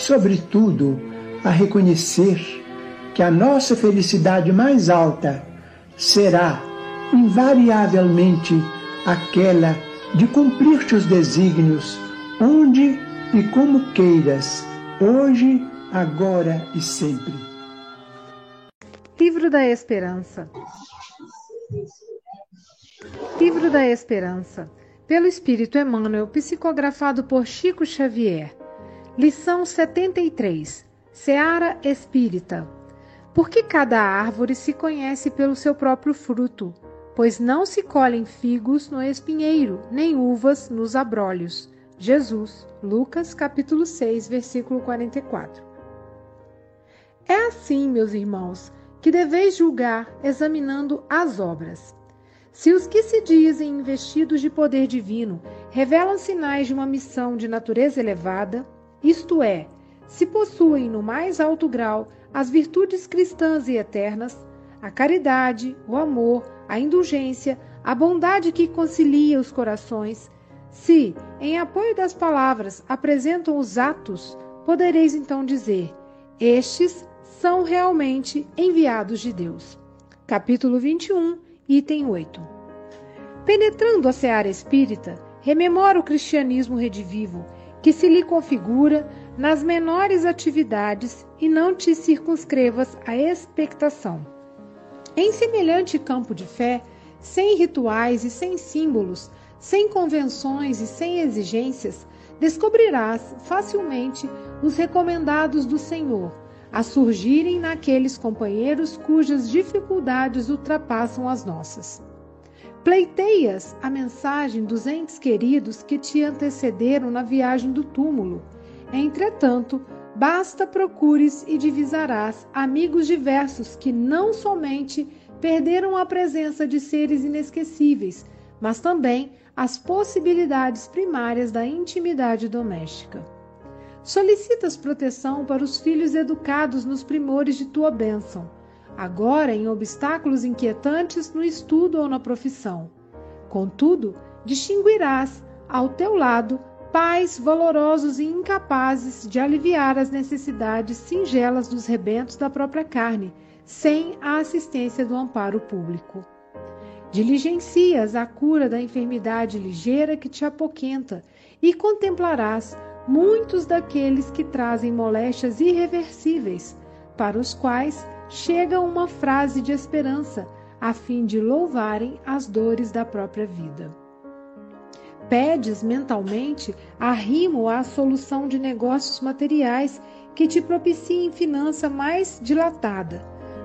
sobretudo, a reconhecer que a nossa felicidade mais alta será invariavelmente aquela de cumprir teus desígnios onde e como queiras, hoje, agora e sempre. Livro da Esperança. Livro da Esperança, pelo Espírito Emmanuel, psicografado por Chico Xavier. Lição 73. Seara Espírita. Porque cada árvore se conhece pelo seu próprio fruto, pois não se colhem figos no espinheiro, nem uvas nos abrolhos. Jesus, Lucas capítulo 6, versículo 44. É assim, meus irmãos, que deveis julgar examinando as obras. Se os que se dizem investidos de poder divino revelam sinais de uma missão de natureza elevada, isto é, se possuem no mais alto grau as virtudes cristãs e eternas, a caridade, o amor, a indulgência, a bondade que concilia os corações, se, em apoio das palavras, apresentam os atos, podereis então dizer: estes são realmente enviados de Deus. Capítulo 21, item 8. Penetrando a seara espírita, rememora o cristianismo redivivo que se lhe configura nas menores atividades e não te circunscrevas à expectação. Em semelhante campo de fé, sem rituais e sem símbolos, sem convenções e sem exigências, descobrirás facilmente os recomendados do Senhor a surgirem naqueles companheiros cujas dificuldades ultrapassam as nossas. Pleiteias a mensagem dos entes queridos que te antecederam na viagem do túmulo. Entretanto, basta procures e divisarás amigos diversos que não somente perderam a presença de seres inesquecíveis, mas também as possibilidades primárias da intimidade doméstica. Solicitas proteção para os filhos educados nos primores de tua bênção agora em obstáculos inquietantes no estudo ou na profissão. Contudo, distinguirás ao teu lado pais valorosos e incapazes de aliviar as necessidades singelas dos rebentos da própria carne, sem a assistência do amparo público. Diligencias a cura da enfermidade ligeira que te apoquenta e contemplarás muitos daqueles que trazem moléstias irreversíveis, para os quais chega uma frase de esperança, a fim de louvarem as dores da própria vida. Pedes mentalmente arrimo à solução de negócios materiais que te propiciem finança mais dilatada.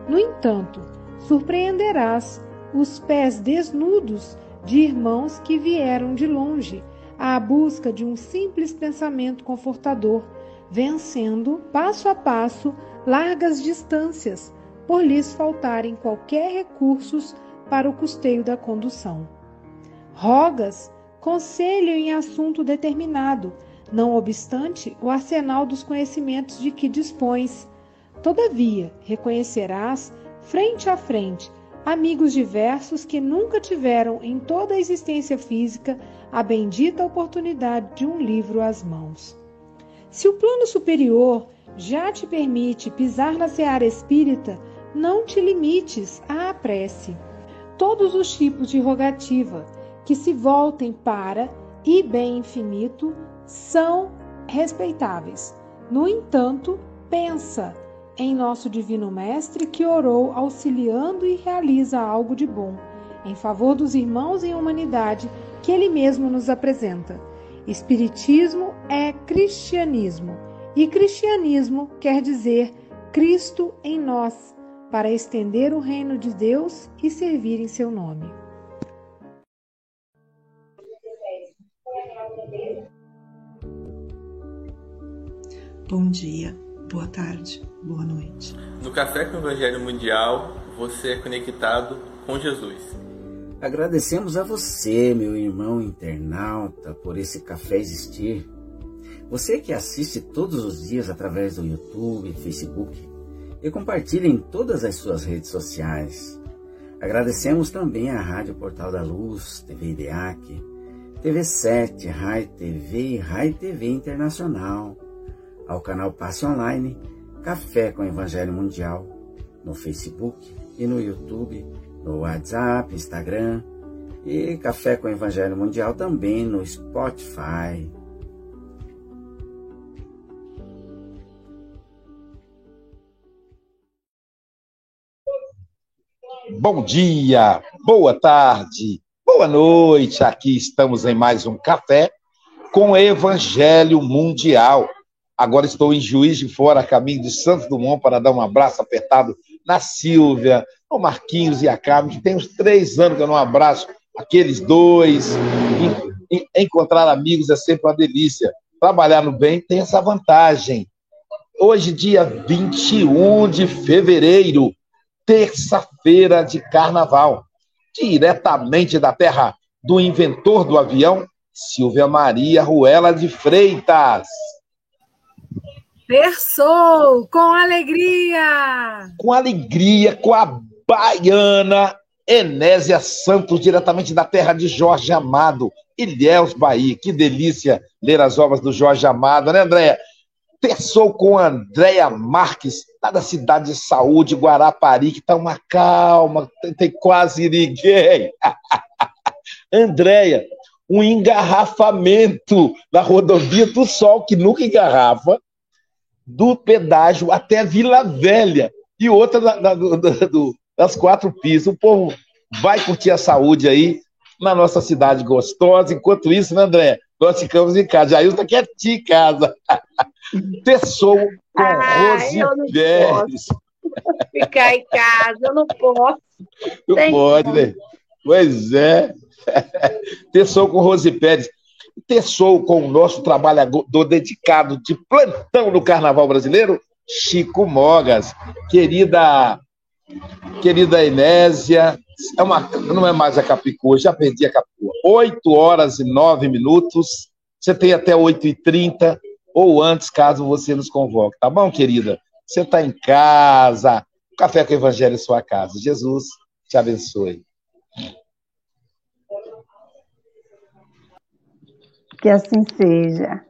No entanto, surpreenderás os pés desnudos de irmãos que vieram de longe à busca de um simples pensamento confortador, vencendo, passo a passo, largas distâncias, por lhes faltarem qualquer recursos para o custeio da condução. Rogas conselho em assunto determinado, não obstante o arsenal dos conhecimentos de que dispões. Todavia, reconhecerás, frente a frente, amigos diversos que nunca tiveram em toda a existência física a bendita oportunidade de um livro às mãos. Se o plano superior já te permite pisar na seara espírita, não te limites à prece. Todos os tipos de rogativa, que se voltem para e bem infinito são respeitáveis. No entanto, pensa em nosso Divino Mestre que orou auxiliando e realiza algo de bom em favor dos irmãos em humanidade que ele mesmo nos apresenta. Espiritismo é cristianismo e cristianismo quer dizer Cristo em nós, para estender o reino de Deus e servir em seu nome. Bom dia, boa tarde, boa noite. No Café com o Evangelho Mundial, você é conectado com Jesus. Agradecemos a você, meu irmão internauta, por esse café existir. Você que assiste todos os dias através do YouTube, Facebook e compartilha em todas as suas redes sociais. Agradecemos também à Rádio Portal da Luz, TV IDEAC, TV7, Rai TV e Rai TV Internacional ao canal Passe Online Café com Evangelho Mundial no Facebook e no YouTube, no WhatsApp, Instagram e Café com Evangelho Mundial também no Spotify. Bom dia, boa tarde, boa noite. Aqui estamos em mais um café com Evangelho Mundial. Agora estou em Juiz de Fora, caminho de Santos Dumont, para dar um abraço apertado na Silvia, no Marquinhos e a Carmen, que tem uns três anos que eu não abraço aqueles dois. Encontrar amigos é sempre uma delícia. Trabalhar no bem tem essa vantagem. Hoje, dia 21 de fevereiro, terça-feira de carnaval, diretamente da terra do inventor do avião, Silvia Maria Ruela de Freitas. Terçou com alegria! Com alegria, com a baiana Enésia Santos, diretamente da terra de Jorge Amado, Ilhéus, Bahia. Que delícia ler as obras do Jorge Amado, né, Andréia? Terçou com Andréia Marques, lá da cidade de Saúde, Guarapari, que tá uma calma, tem, quase ninguém. Andréia, um engarrafamento na rodovia do Sol, que nunca engarrafa, do pedágio até Vila Velha e outra da, da, do, do, das quatro pistas. O povo vai curtir a saúde aí na nossa cidade gostosa. Enquanto isso, né, André? Nós ficamos em casa. Jailson está quietinho em casa. Pessoa com ah, Rose Pérez. Ficar em casa, eu não posso. Não Tem pode, como. né? Pois é. Pessoa com Rose Pérez terçou com o nosso trabalhador dedicado de plantão no Carnaval Brasileiro, Chico Mogas. Querida, querida Enésia, é uma, não é mais a Capicua, já perdi a Capicua. 8 horas e 9 minutos, você tem até 8 e 30 ou antes, caso você nos convoque, tá bom, querida? Você está em casa, Café com o Evangelho em sua casa. Jesus te abençoe. Que assim seja.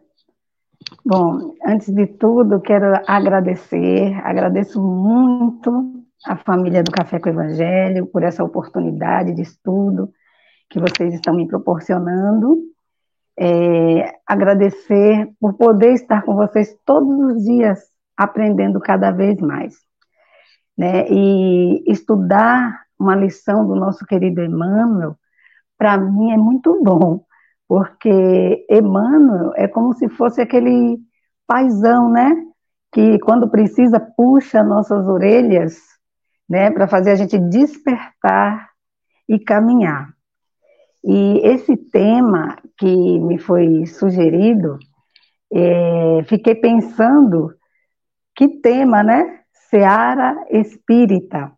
Bom, antes de tudo, quero agradecer, agradeço muito a família do Café com o Evangelho por essa oportunidade de estudo que vocês estão me proporcionando. É, agradecer por poder estar com vocês todos os dias, aprendendo cada vez mais. Né? E estudar uma lição do nosso querido Emmanuel, para mim é muito bom, porque Emmanuel é como se fosse aquele paisão, né? Que quando precisa puxa nossas orelhas, né, para fazer a gente despertar e caminhar. E esse tema que me foi sugerido, é, fiquei pensando que tema, né? Seara Espírita.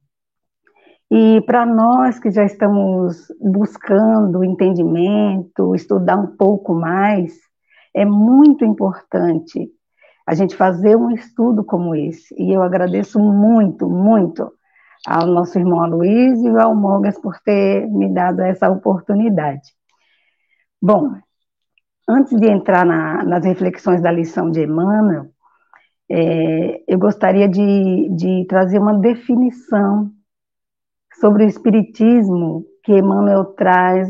E para nós que já estamos buscando entendimento, estudar um pouco mais, é muito importante a gente fazer um estudo como esse. E eu agradeço muito, muito ao nosso irmão Aloysio e ao Mogas por ter me dado essa oportunidade. Bom, antes de entrar na, nas reflexões da lição de Emmanuel, é, eu gostaria de, de trazer uma definição sobre o Espiritismo que Emmanuel traz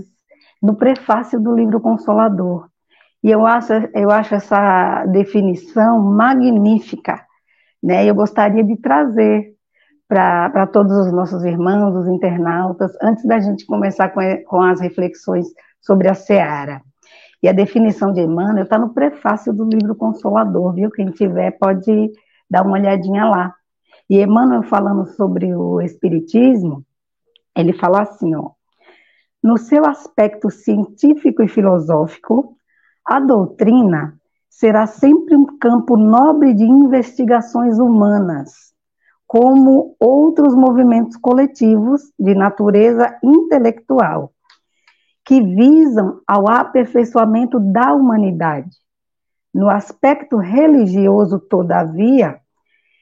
no prefácio do livro Consolador. E eu acho, eu acho essa definição magnífica, né? Eu gostaria de trazer para todos os nossos irmãos, os internautas, antes da gente começar com, com as reflexões sobre a Seara. E a definição de Emmanuel está no prefácio do livro Consolador, viu? Quem tiver pode dar uma olhadinha lá. E Emmanuel falando sobre o Espiritismo, ele fala assim, ó, no seu aspecto científico e filosófico, a doutrina será sempre um campo nobre de investigações humanas, como outros movimentos coletivos de natureza intelectual, que visam ao aperfeiçoamento da humanidade. No aspecto religioso, todavia,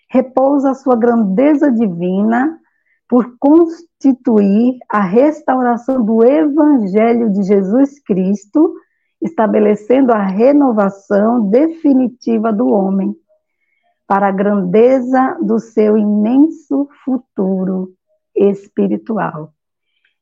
repousa sua grandeza divina por constituir a restauração do Evangelho de Jesus Cristo, estabelecendo a renovação definitiva do homem, para a grandeza do seu imenso futuro espiritual.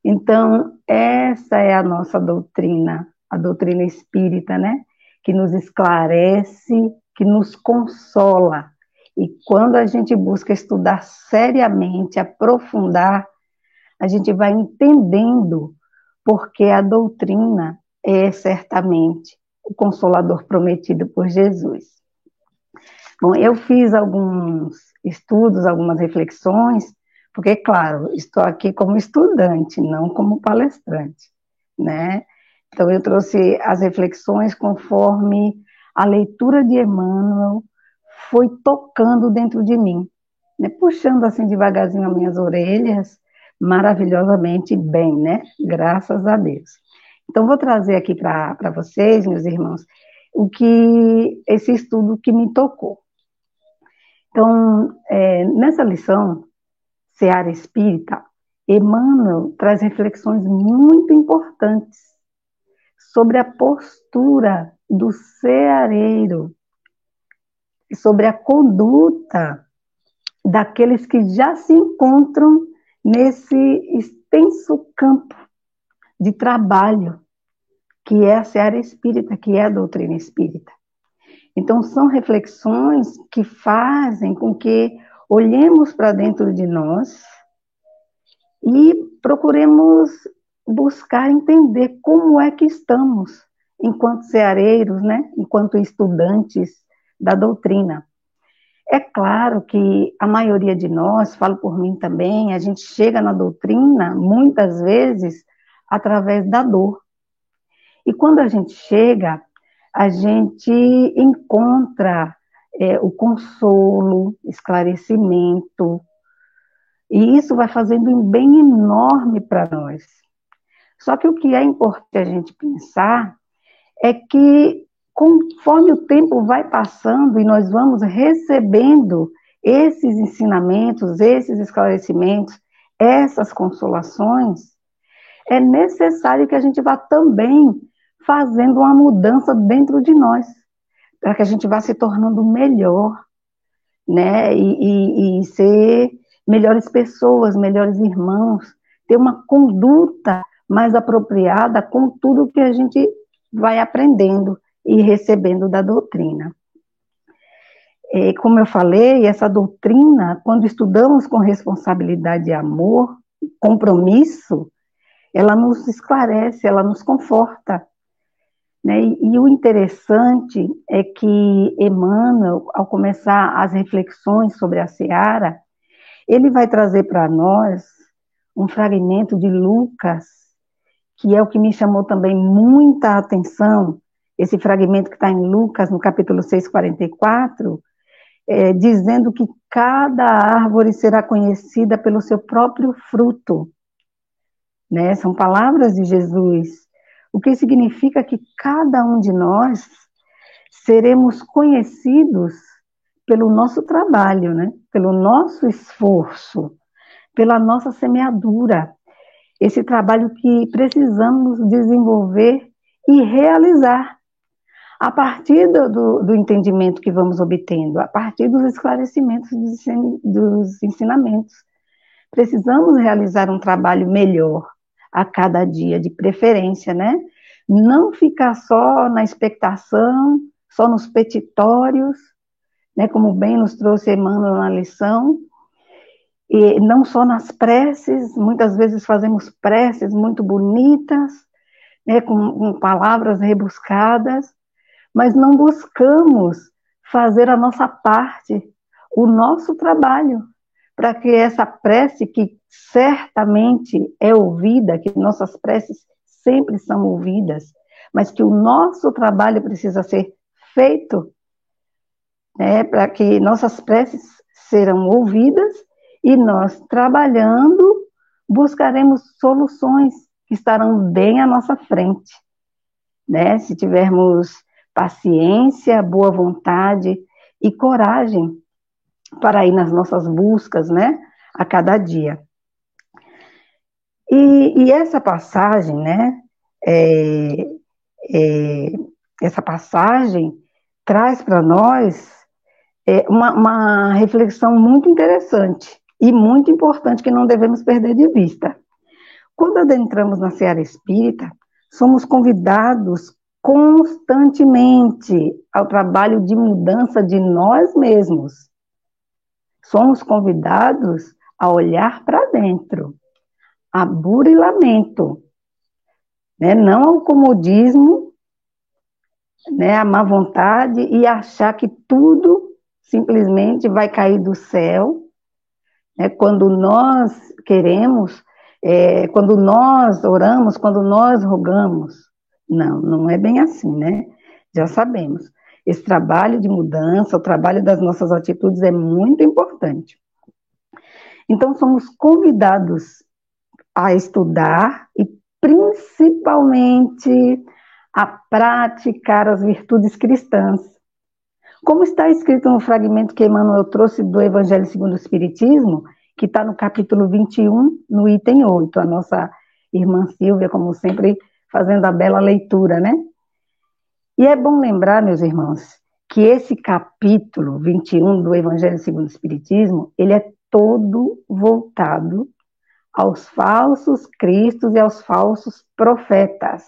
Então, essa é a nossa doutrina, a doutrina espírita, né? Que nos esclarece, que nos consola e quando a gente busca estudar seriamente, aprofundar, a gente vai entendendo porque a doutrina é certamente o consolador prometido por Jesus. Bom, eu fiz alguns estudos, algumas reflexões, porque, claro, estou aqui como estudante, não como palestrante, né? Então, eu trouxe as reflexões conforme a leitura de Emmanuel foi tocando dentro de mim, né? puxando assim devagarzinho as minhas orelhas, maravilhosamente bem, né? Graças a Deus. Então, vou trazer aqui para vocês, meus irmãos, o que esse estudo que me tocou. Então, é, nessa lição, Seara Espírita, Emmanuel traz reflexões muito importantes sobre a postura do ceareiro sobre a conduta daqueles que já se encontram nesse extenso campo de trabalho que é a seara espírita, que é a doutrina espírita. Então, são reflexões que fazem com que olhemos para dentro de nós e procuremos buscar entender como é que estamos enquanto ceareiros, né, enquanto estudantes da doutrina. É claro que a maioria de nós, falo por mim também, a gente chega na doutrina muitas vezes através da dor. E quando a gente chega, a gente encontra é, o consolo, esclarecimento, e isso vai fazendo um bem enorme para nós. Só que o que é importante a gente pensar é que conforme o tempo vai passando e nós vamos recebendo esses ensinamentos, esses esclarecimentos, essas consolações, é necessário que a gente vá também fazendo uma mudança dentro de nós, para que a gente vá se tornando melhor, né? E, e, e ser melhores pessoas, melhores irmãos, ter uma conduta mais apropriada com tudo que a gente vai aprendendo e recebendo da doutrina. É, como eu falei, essa doutrina, quando estudamos com responsabilidade e amor, compromisso, ela nos esclarece, ela nos conforta. Né? E, e, o interessante é que Emmanuel, ao começar as reflexões sobre a seara, ele vai trazer para nós um fragmento de Lucas, que é o que me chamou também muita atenção, esse fragmento que está em Lucas, no capítulo 6, 44, é, dizendo que cada árvore será conhecida pelo seu próprio fruto. Né? São palavras de Jesus, o que significa que cada um de nós seremos conhecidos pelo nosso trabalho, né? pelo nosso esforço, pela nossa semeadura, esse trabalho que precisamos desenvolver e realizar a partir do, do, entendimento que vamos obtendo, a partir dos esclarecimentos dos ensinamentos. Precisamos realizar um trabalho melhor a cada dia, de preferência, né? Não ficar só na expectação, só nos petitórios, né? Como bem nos trouxe Emmanuel na lição, e não só nas preces, muitas vezes fazemos preces muito bonitas, né, com, com palavras rebuscadas, mas não buscamos fazer a nossa parte, o nosso trabalho, para que essa prece, que certamente é ouvida, que nossas preces sempre são ouvidas, mas que o nosso trabalho precisa ser feito, né, para que nossas preces serão ouvidas e nós, trabalhando, buscaremos soluções que estarão bem à nossa frente. Né? Se tivermos paciência, boa vontade e coragem para ir nas nossas buscas, né, a cada dia. E, e essa passagem, né, é, é, essa passagem traz para nós é, uma, uma reflexão muito interessante e muito importante que não devemos perder de vista. Quando adentramos na seara espírita, somos convidados constantemente ao trabalho de mudança de nós mesmos. Somos convidados a olhar para dentro, a burilamento, né? não ao comodismo, né? a má vontade e achar que tudo simplesmente vai cair do céu, né? quando nós queremos, é, quando nós oramos, quando nós rogamos, não, não é bem assim, né? Já sabemos. Esse trabalho de mudança, o trabalho das nossas atitudes é muito importante. Então, somos convidados a estudar e, principalmente, a praticar as virtudes cristãs. Como está escrito no fragmento que Emmanuel trouxe do Evangelho segundo o Espiritismo, que está no capítulo 21, no item 8. A nossa irmã Silvia, como sempre, fazendo a bela leitura, né? E é bom lembrar, meus irmãos, que esse capítulo 21 do Evangelho segundo o Espiritismo, ele é todo voltado aos falsos cristos e aos falsos profetas.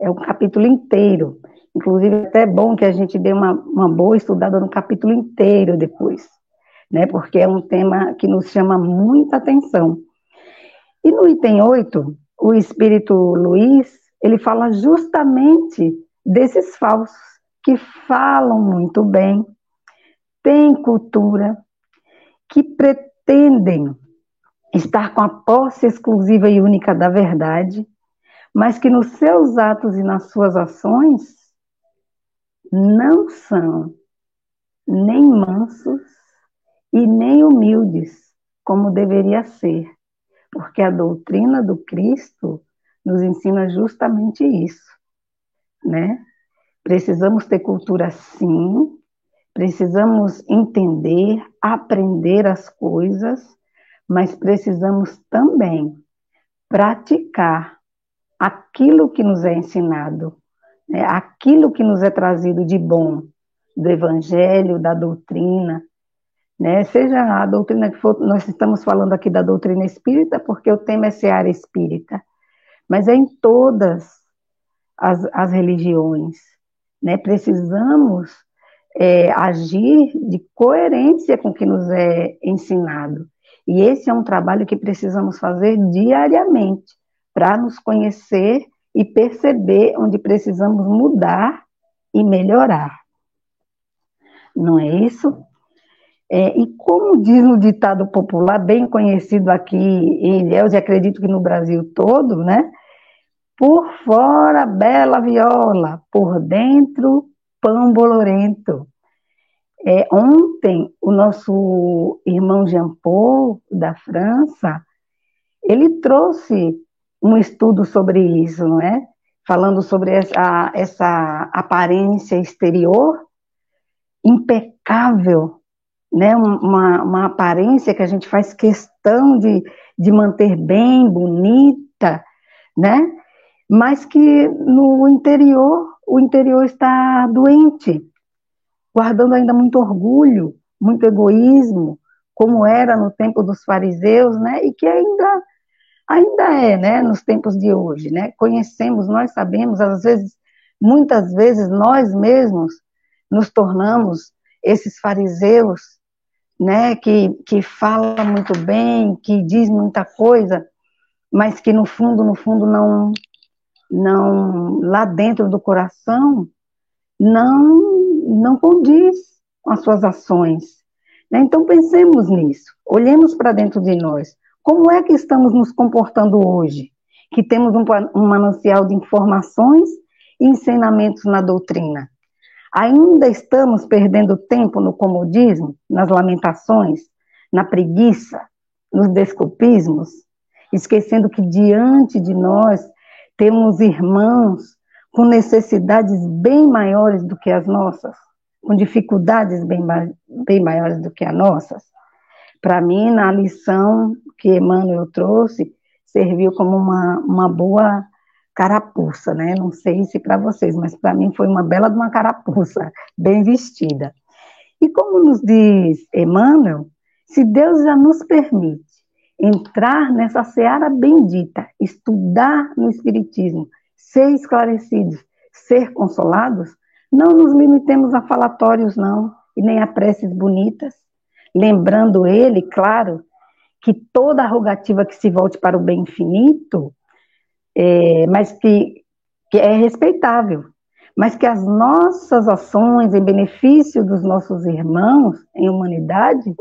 É um capítulo inteiro. Inclusive, é até bom que a gente dê uma, uma boa estudada no capítulo inteiro depois, né? Porque é um tema que nos chama muita atenção. E no item 8, o espírito Luiz, ele fala justamente desses falsos que falam muito bem, têm cultura, que pretendem estar com a posse exclusiva e única da verdade, mas que nos seus atos e nas suas ações não são nem mansos e nem humildes como deveria ser porque a doutrina do Cristo nos ensina justamente isso, né? Precisamos ter cultura sim, precisamos entender, aprender as coisas, mas precisamos também praticar aquilo que nos é ensinado, né? aquilo que nos é trazido de bom do Evangelho, da doutrina, né? Seja a doutrina que for, nós estamos falando aqui da doutrina espírita, porque o tema é seara espírita, mas é em todas as, as religiões, né? Precisamos é, agir de coerência com o que nos é ensinado. E esse é um trabalho que precisamos fazer diariamente para nos conhecer e perceber onde precisamos mudar e melhorar. Não é isso? É, e como diz no ditado popular, bem conhecido aqui em Ilhéus, e acredito que no Brasil todo, né? Por fora, bela viola, por dentro, pão bolorento. É, ontem, o nosso irmão Jean Paul, da França, ele trouxe um estudo sobre isso, não é? Falando sobre essa, essa aparência exterior impecável, né? Uma, uma aparência que a gente faz questão de, de manter bem, bonita, né? Mas que no interior, o interior está doente, guardando ainda muito orgulho, muito egoísmo, como era no tempo dos fariseus, né? E que ainda ainda é, né, nos tempos de hoje, né? Conhecemos, nós sabemos, às vezes, muitas vezes nós mesmos nos tornamos esses fariseus, né, que que fala muito bem, que diz muita coisa, mas que no fundo, no fundo não não lá dentro do coração não não condiz com as suas ações. Né? Então pensemos nisso, olhemos para dentro de nós. Como é que estamos nos comportando hoje? Que temos um, um manancial de informações e ensinamentos na doutrina. Ainda estamos perdendo tempo no comodismo, nas lamentações, na preguiça, nos desculpismos, esquecendo que diante de nós temos irmãos com necessidades bem maiores do que as nossas, com dificuldades bem, bem maiores do que as nossas. Para mim, na lição que Emmanuel trouxe, serviu como uma, uma boa carapuça, né? Não sei se para vocês, mas para mim foi uma bela de uma carapuça, bem vestida. E como nos diz Emmanuel, se Deus já nos permite entrar nessa seara bendita, estudar no Espiritismo, ser esclarecidos, ser consolados, não nos limitemos a falatórios, não, e nem a preces bonitas, lembrando ele, claro, que toda arrogativa que se volte para o bem infinito, é, mas que, que é respeitável, mas que as nossas ações em benefício dos nossos irmãos em humanidade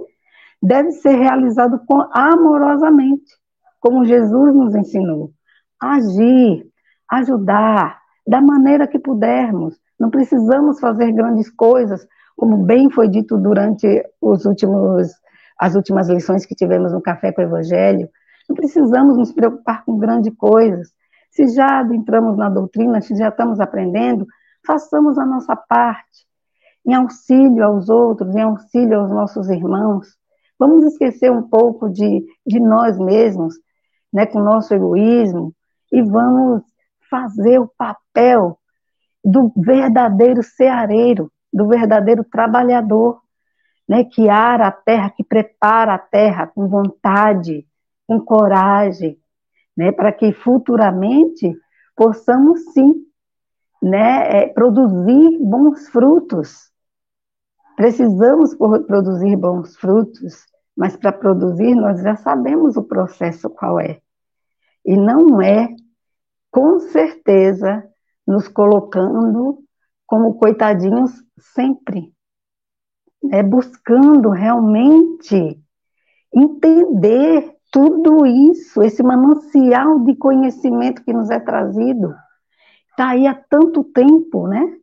deve ser realizado amorosamente, como Jesus nos ensinou. Agir, ajudar, da maneira que pudermos. Não precisamos fazer grandes coisas, como bem foi dito durante os últimos, as últimas lições que tivemos no Café com o Evangelho, não precisamos nos preocupar com grandes coisas. Se já entramos na doutrina, se já estamos aprendendo, façamos a nossa parte, em auxílio aos outros, em auxílio aos nossos irmãos. Vamos esquecer um pouco de, de nós mesmos, né, com o nosso egoísmo, e vamos fazer o papel do verdadeiro ceareiro, do verdadeiro trabalhador, né, que ara a terra, que prepara a terra com vontade, com coragem, né, para que futuramente possamos sim, né, é, produzir bons frutos. Precisamos produzir bons frutos, mas para produzir nós já sabemos o processo qual é. E não é, com certeza, nos colocando como coitadinhos sempre, né? buscando realmente entender tudo isso, esse manancial de conhecimento que nos é trazido. Está aí há tanto tempo, né?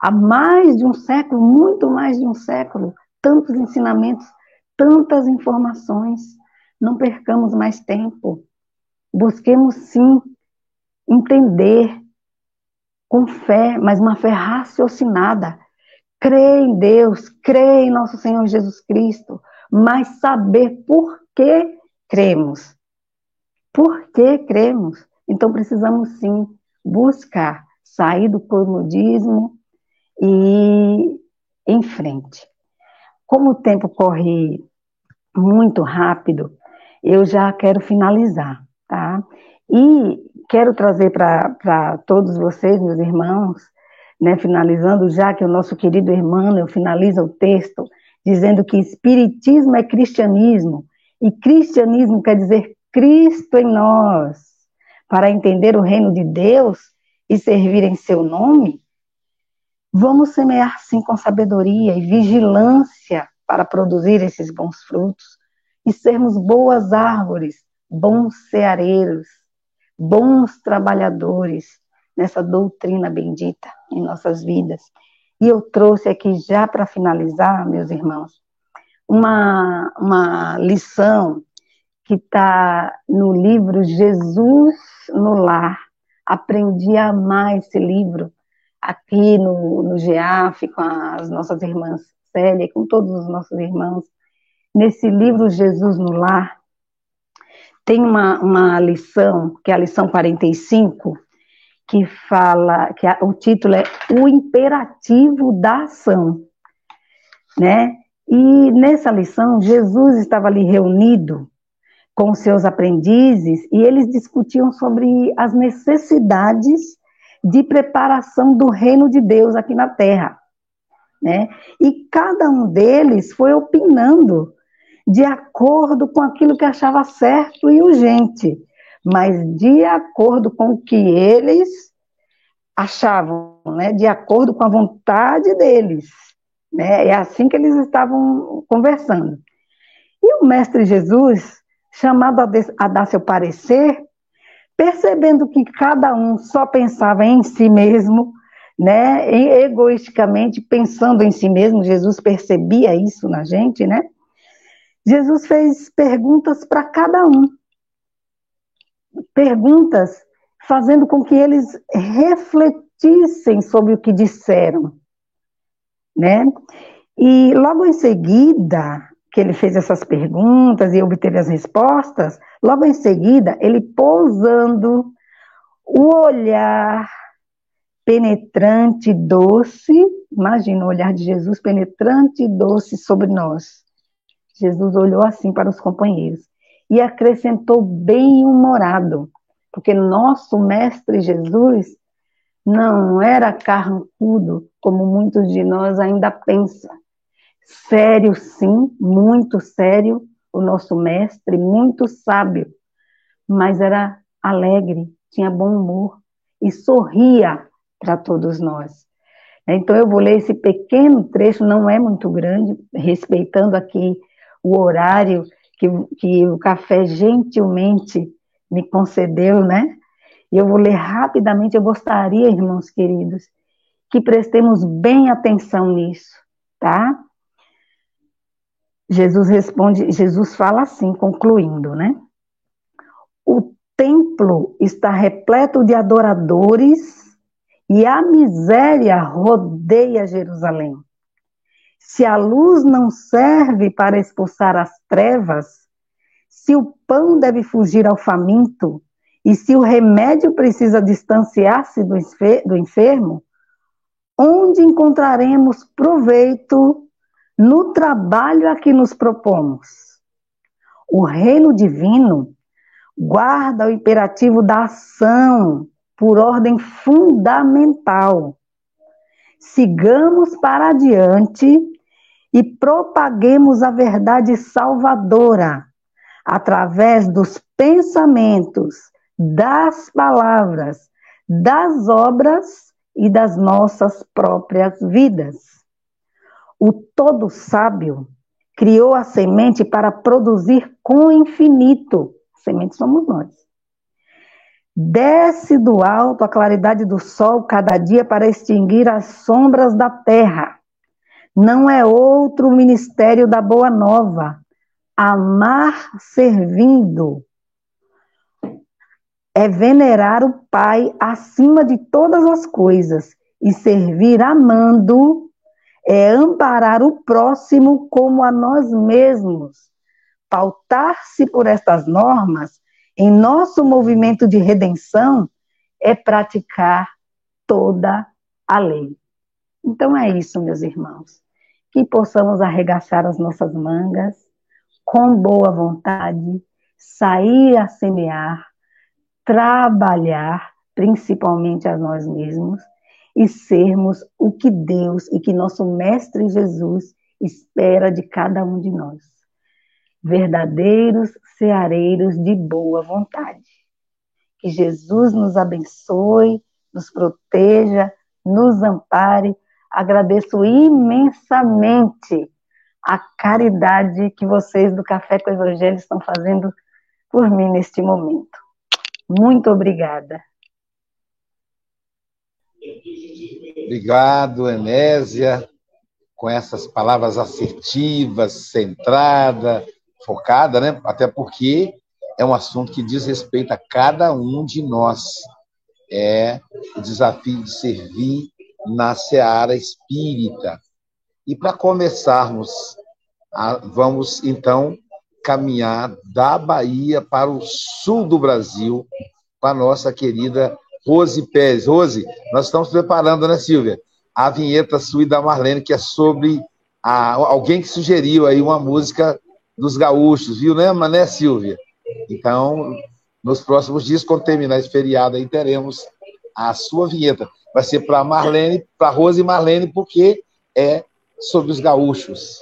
Há mais de um século, muito mais de um século, tantos ensinamentos, tantas informações. Não percamos mais tempo. Busquemos sim entender com fé, mas uma fé raciocinada. Crê em Deus, crê em nosso Senhor Jesus Cristo, mas saber por que cremos. Por que cremos? Então precisamos sim buscar sair do comodismo e em frente. Como o tempo corre muito rápido, eu já quero finalizar, tá? E quero trazer para todos vocês, meus irmãos, né, finalizando já que o nosso querido Emmanuel finaliza o texto dizendo que espiritismo é cristianismo e cristianismo quer dizer Cristo em nós, para entender o reino de Deus e servir em seu nome, vamos semear sim com sabedoria e vigilância para produzir esses bons frutos e sermos boas árvores, bons ceareiros, bons trabalhadores nessa doutrina bendita em nossas vidas. E eu trouxe aqui, já para finalizar, meus irmãos, uma, uma lição que está no livro Jesus no Lar. Aprendi a amar esse livro aqui no, no GEAF, com as nossas irmãs Célia, com todos os nossos irmãos. Nesse livro Jesus no Lar, tem uma, uma lição, que é a lição 45, que fala, que a, o título é O Imperativo da Ação, né? E nessa lição, Jesus estava ali reunido com seus aprendizes e eles discutiam sobre as necessidades de preparação do reino de Deus aqui na terra. Né? E cada um deles foi opinando de acordo com aquilo que achava certo e urgente, mas de acordo com o que eles achavam, né? de acordo com a vontade deles. Né? É assim que eles estavam conversando. E o Mestre Jesus chamado a, a dar seu parecer, percebendo que cada um só pensava em si mesmo, né, egoisticamente pensando em si mesmo, Jesus percebia isso na gente, né? Jesus fez perguntas para cada um. Perguntas fazendo com que eles refletissem sobre o que disseram, né? E logo em seguida, que ele fez essas perguntas e obteve as respostas, logo em seguida, ele pousando o olhar penetrante, doce, imagina o olhar de Jesus penetrante e doce sobre nós. Jesus olhou assim para os companheiros e acrescentou bem-humorado, porque nosso mestre Jesus não era carrancudo, como muitos de nós ainda pensam sério, sim, muito sério, o nosso mestre, muito sábio, mas era alegre, tinha bom humor e sorria para todos nós. Então eu vou ler esse pequeno trecho, não é muito grande, respeitando aqui o horário que, que o café gentilmente me concedeu, né? E eu vou ler rapidamente, eu gostaria, irmãos queridos, que prestemos bem atenção nisso, tá? Jesus responde, Jesus fala assim, concluindo, né? O templo está repleto de adoradores e a miséria rodeia Jerusalém. Se a luz não serve para expulsar as trevas, se o pão deve fugir ao faminto, e se o remédio precisa distanciar-se do enfermo, onde encontraremos proveito no trabalho a que nos propomos. O reino divino guarda o imperativo da ação por ordem fundamental. Sigamos para adiante e propaguemos a verdade salvadora através dos pensamentos, das palavras, das obras e das nossas próprias vidas. O todo sábio criou a semente para produzir com infinito. Semente somos nós. Desce do alto a claridade do sol cada dia para extinguir as sombras da terra. Não é outro ministério da boa nova. Amar servindo é venerar o Pai acima de todas as coisas e servir amando é amparar o próximo como a nós mesmos. Pautar-se por estas normas em nosso movimento de redenção é praticar toda a lei. Então é isso, meus irmãos. Que possamos arregaçar as nossas mangas com boa vontade, sair a semear, trabalhar, principalmente a nós mesmos, e sermos o que Deus e que nosso Mestre Jesus espera de cada um de nós. Verdadeiros ceareiros de boa vontade. Que Jesus nos abençoe, nos proteja, nos ampare. Agradeço imensamente a caridade que vocês do Café com o Evangelho estão fazendo por mim neste momento. Muito obrigada. Obrigado, Enésia, com essas palavras assertivas, centrada, focada, né? Até porque é um assunto que diz respeito a cada um de nós. É o desafio de servir na seara espírita. E para começarmos, vamos então caminhar da Bahia para o sul do Brasil, para a nossa querida Rose Pérez. Rose, nós estamos preparando, né, Silvia? A vinheta sua e da Marlene, que é sobre a, alguém que sugeriu aí uma música dos gaúchos, viu, né, né, Silvia? Então, nos próximos dias, quando terminar esse feriado aí, teremos a sua vinheta. Vai ser para Marlene, para Rose e Marlene, porque é sobre os gaúchos.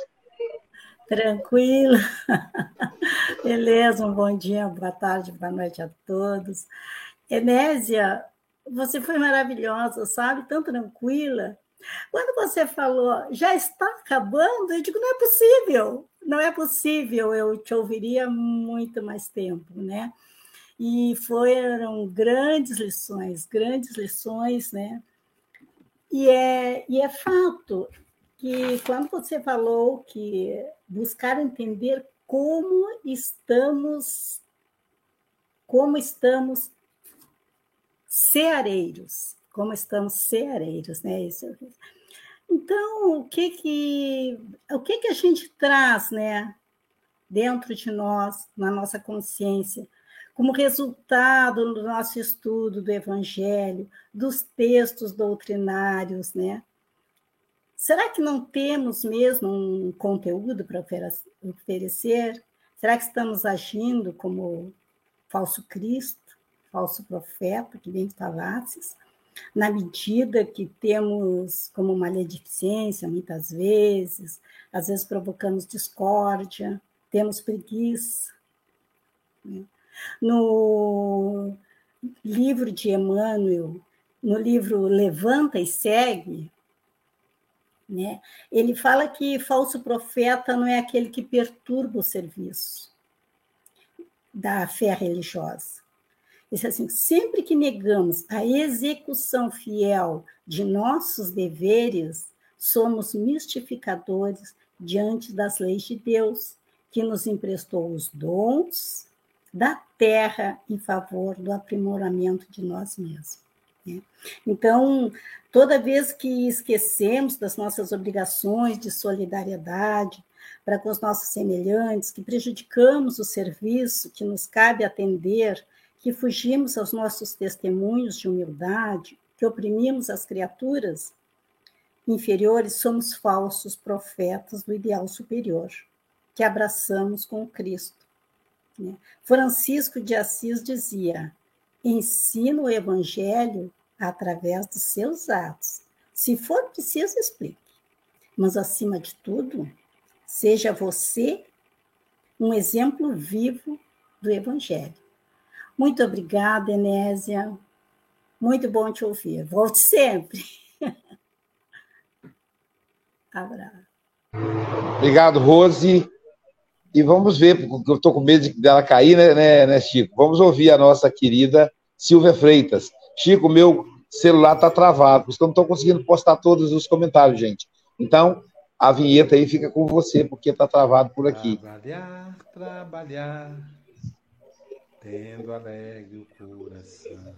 Tranquilo. Beleza, um bom dia, boa tarde, boa noite a todos. Enésia, você foi maravilhosa, sabe? Tão tranquila. Quando você falou, já está acabando, eu digo, não é possível, não é possível, eu te ouviria muito mais tempo, né? E foram grandes lições, grandes lições, né? E é, e é fato que quando você falou que buscar entender como estamos, como estamos ceareiros, como estamos ceareiros, né? Isso. Então, o que que o que que a gente traz, né, dentro de nós, na nossa consciência, como resultado do nosso estudo do Evangelho, dos textos doutrinários, né? Será que não temos mesmo um conteúdo para oferecer? Será que estamos agindo como falso Cristo? Falso profeta, que vem de falácias, na medida que temos como maledicência, muitas vezes, às vezes provocamos discórdia, temos preguiça. Né? No livro de Emmanuel, no livro Levanta e Segue, né, ele fala que falso profeta não é aquele que perturba o serviço da fé religiosa Diz assim: sempre que negamos a execução fiel de nossos deveres, somos mistificadores diante das leis de Deus, que nos emprestou os dons da terra em favor do aprimoramento de nós mesmos. Né? Então, toda vez que esquecemos das nossas obrigações de solidariedade para com os nossos semelhantes, que prejudicamos o serviço que nos cabe atender que fugimos aos nossos testemunhos de humildade, que oprimimos as criaturas inferiores, somos falsos profetas do ideal superior, que abraçamos com Cristo. Né? Francisco de Assis dizia: ensina o evangelho através dos seus atos. Se for preciso, explique. Mas, acima de tudo, seja você um exemplo vivo do evangelho. Muito obrigada, Enésia. Muito bom te ouvir. Volte sempre. Abraço. Obrigado, Rose. E vamos ver, porque eu estou com medo dela cair, né, né, né, Chico? Vamos ouvir a nossa querida Silvia Freitas. Chico, meu celular está travado, porque eu não estou conseguindo postar todos os comentários, gente. Então, a vinheta aí fica com você, porque está travado por aqui. Trabalhar, trabalhar tendo alegre o coração,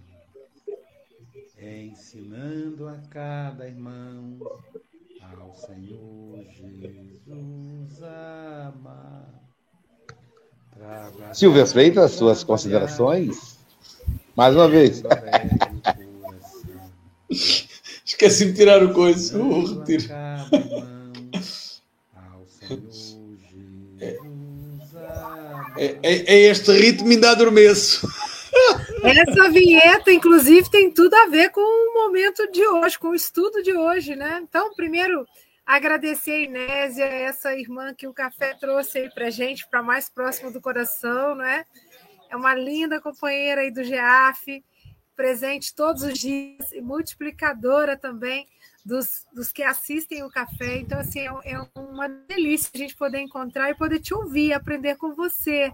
ensinando a cada irmão ao Senhor Jesus amar. Silvia Freitas, suas considerações? Mais uma vez. Esqueci de tirar o coisa. O retiro. É, é, é, este ritmo ainda adormeço. Essa vinheta, inclusive, tem tudo a ver com o momento de hoje, com o estudo de hoje, né? Então, primeiro, agradecer a Inésia, essa irmã que o café trouxe aí para gente, para mais próximo do coração, né? é uma linda companheira aí do GEAF, presente todos os dias e multiplicadora também dos, dos que assistem o café. Então, assim, é, é uma delícia a gente poder encontrar e poder te ouvir, aprender com você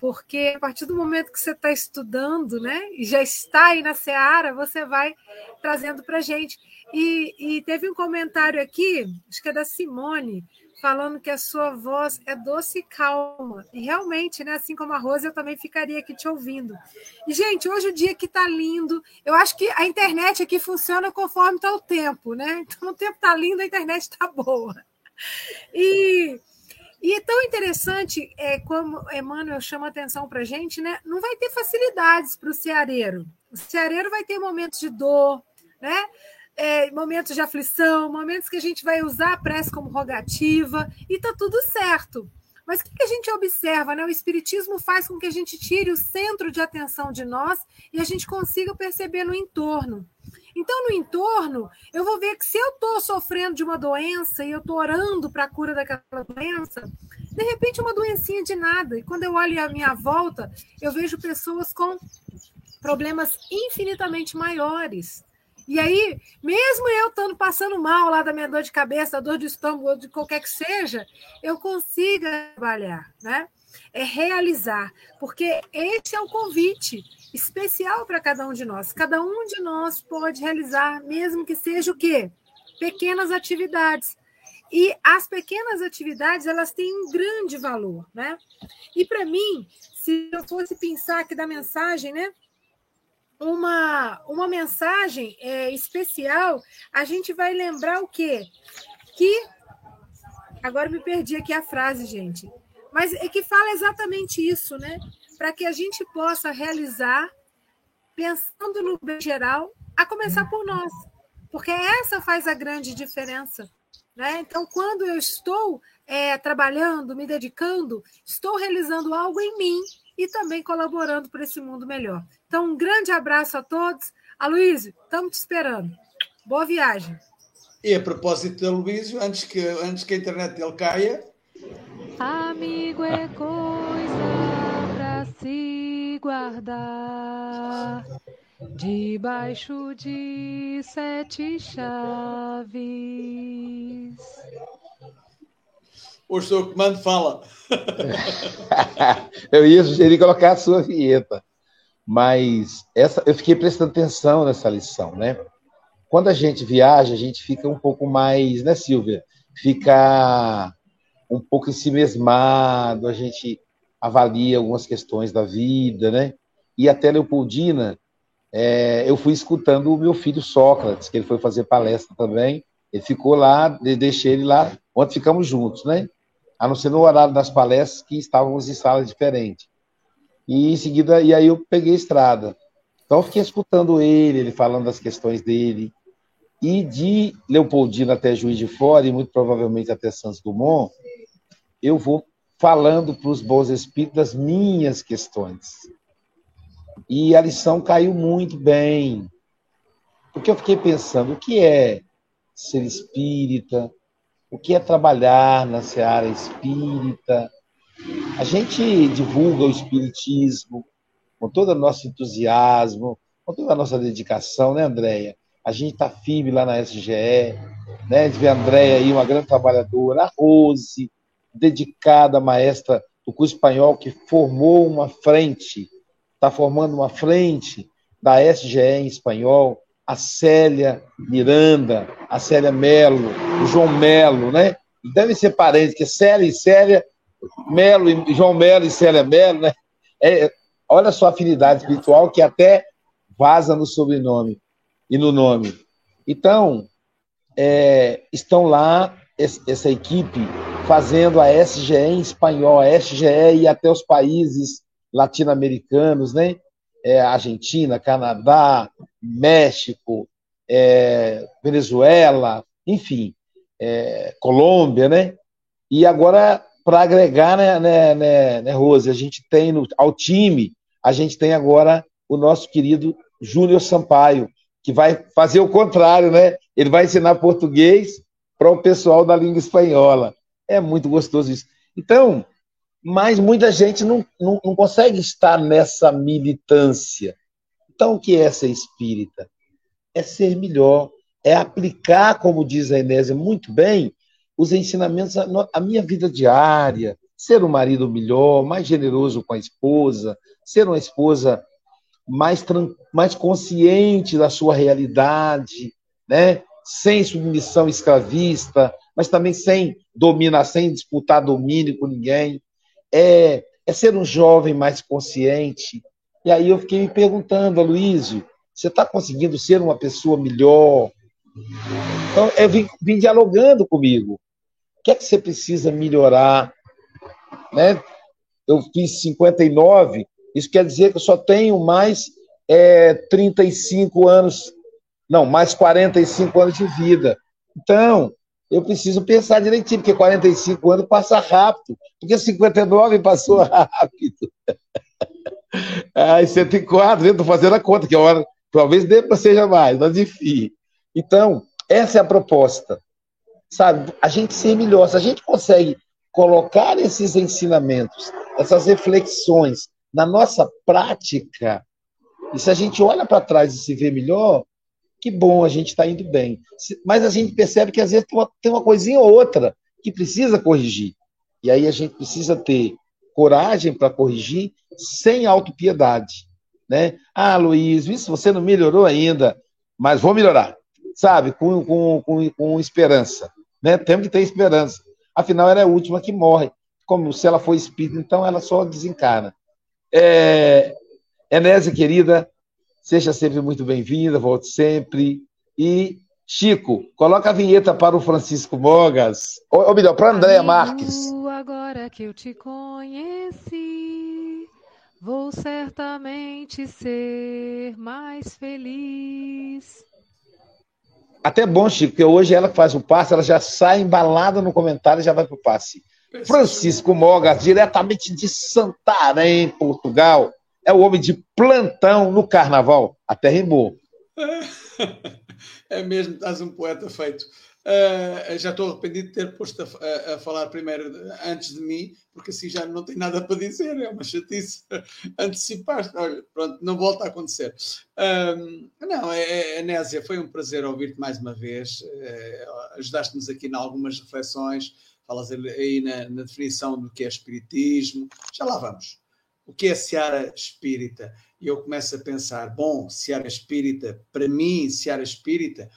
porque a partir do momento que você está estudando, né, e já está aí na seara, você vai trazendo para gente. E, e, teve um comentário aqui, acho que é da Simone, falando que a sua voz é doce e calma. E realmente, né, assim como a Rose, eu também ficaria aqui te ouvindo. E, gente, hoje o dia que está lindo, eu acho que a internet aqui funciona conforme está o tempo, né? Então o tempo está lindo, a internet está boa. E e é tão interessante, é, como Emmanuel chama atenção para a gente, né? Não vai ter facilidades para o ceareiro. O ceareiro vai ter momentos de dor, né? É, momentos de aflição, momentos que a gente vai usar a prece como rogativa, e tá tudo certo. Mas o que, que a gente observa? Né? O Espiritismo faz com que a gente tire o centro de atenção de nós e a gente consiga perceber no entorno. Então, no entorno, eu vou ver que se eu estou sofrendo de uma doença e eu estou orando para a cura daquela doença, de repente uma doencinha de nada. E quando eu olho à minha volta, eu vejo pessoas com problemas infinitamente maiores. E aí, mesmo eu estando passando mal lá da minha dor de cabeça, dor de estômago, de qualquer que seja, eu consiga trabalhar, né? É realizar, porque esse é o convite especial para cada um de nós. Cada um de nós pode realizar, mesmo que seja o quê? Pequenas atividades. E as pequenas atividades, elas têm um grande valor, né? E para mim, se eu fosse pensar aqui da mensagem, né? Uma, uma mensagem é, especial, a gente vai lembrar o quê? Que. Agora me perdi aqui a frase, gente. Mas é que fala exatamente isso, né? para que a gente possa realizar, pensando no bem geral, a começar por nós, porque essa faz a grande diferença. Né? Então, quando eu estou é, trabalhando, me dedicando, estou realizando algo em mim e também colaborando para esse mundo melhor. Então, um grande abraço a todos. Aloysio, estamos te esperando. Boa viagem. E a propósito de Aloysio, antes que, antes que a internet dele caia. Amigo é coisa se guardar debaixo de sete chaves. O seu comando fala. eu ia sugerir colocar a sua vinheta, mas essa, eu fiquei prestando atenção nessa lição, né? Quando a gente viaja, a gente fica um pouco mais, né, Silvia? Fica um pouco ensimesmado, a gente avalia algumas questões da vida, né? E até Leopoldina, é, eu fui escutando o meu filho Sócrates, que ele foi fazer palestra também. Ele ficou lá, deixei ele lá, onde ficamos juntos, né? A não ser no horário das palestras, que estávamos em salas diferentes. E em seguida, e aí eu peguei a estrada. Então eu fiquei escutando ele, ele falando das questões dele. E de Leopoldina até Juiz de Fora, e muito provavelmente até Santos Dumont, eu vou falando para os bons espíritos das minhas questões. E a lição caiu muito bem. Porque eu fiquei pensando, o que é ser espírita? O que é trabalhar na seara espírita? A gente divulga o espiritismo com todo o nosso entusiasmo, com toda a nossa dedicação, né, Andréia? A gente está firme lá na SGE, né? A a Andréia aí, uma grande trabalhadora, a Rose, dedicada maestra do curso espanhol que formou uma frente, está formando uma frente da SGE em espanhol, a Célia Miranda, a Célia Melo, o João Melo, né? Devem ser parentes, que Célia e Célia, Melo e João Melo e Célia Melo, né? É, olha a sua afinidade espiritual que até vaza no sobrenome e no nome. Então, é, estão lá essa equipe fazendo a SGE em espanhol, a SGE e até os países latino-americanos, né? É, Argentina, Canadá, México, é, Venezuela, enfim, é, Colômbia, né? E agora, para agregar, né, né, né, né, Rose, a gente tem no, ao time, a gente tem agora o nosso querido Júnior Sampaio, que vai fazer o contrário, né? Ele vai ensinar português para o pessoal da língua espanhola. É muito gostoso isso. Então, mas muita gente não, não, não consegue estar nessa militância. Então, o que é ser espírita? É ser melhor, é aplicar, como diz a Enésia muito bem, os ensinamentos à minha vida diária, ser um marido melhor, mais generoso com a esposa, ser uma esposa mais, mais consciente da sua realidade, né? sem submissão escravista, mas também sem dominar, sem disputar domínio com ninguém. É, é ser um jovem mais consciente. E aí eu fiquei me perguntando, Aloysio, você está conseguindo ser uma pessoa melhor? Então, eu vim, vim dialogando comigo. O que é que você precisa melhorar? Né? Eu fiz 59, isso quer dizer que eu só tenho mais é, 35 anos, não, mais 45 anos de vida. Então, eu preciso pensar direitinho, porque 45 anos passa rápido, porque 59 passou rápido. Ai, 104, eu estou fazendo a conta, que a hora, talvez dê para seja mais, mas enfim. Então, essa é a proposta. Sabe, a gente ser melhor, se a gente consegue colocar esses ensinamentos, essas reflexões na nossa prática, e se a gente olha para trás e se vê melhor, que bom, a gente está indo bem. Mas a gente percebe que às vezes tem uma, tem uma coisinha ou outra que precisa corrigir. E aí a gente precisa ter coragem para corrigir sem autopiedade. Né? Ah, Luiz, isso você não melhorou ainda, mas vou melhorar. Sabe? Com, com, com, com esperança. Né? Temos que ter esperança. Afinal, ela é a última que morre. Como se ela for espírita, então ela só desencarna. É... Enésia, querida, seja sempre muito bem-vinda, volte sempre. E, Chico, coloca a vinheta para o Francisco Mogas. Ou, ou melhor, para a Andréia Marques. Agora que eu te conheci, vou certamente ser mais feliz. Até bom, Chico, porque hoje ela faz o passe, ela já sai embalada no comentário e já vai para o passe. Francisco Mogas, diretamente de Santarém, Portugal, é o homem de plantão no carnaval. Até rimou. É mesmo, estás um poeta feito. Uh, já estou arrependido de ter posto a, a, falar primeiro antes de mim, porque assim já não tenho nada para dizer, é uma chatice. Antecipaste, olha, pronto, não volta a acontecer. Não, é, é, foi um prazer ouvir-te mais uma vez. Uh, Ajudaste-nos aqui em algumas reflexões, falas aí na, na, definição do que é espiritismo. Já lá vamos. O que é Seara Espírita? E eu começo a pensar, bom, Seara Espírita, para mim, Seara Espírita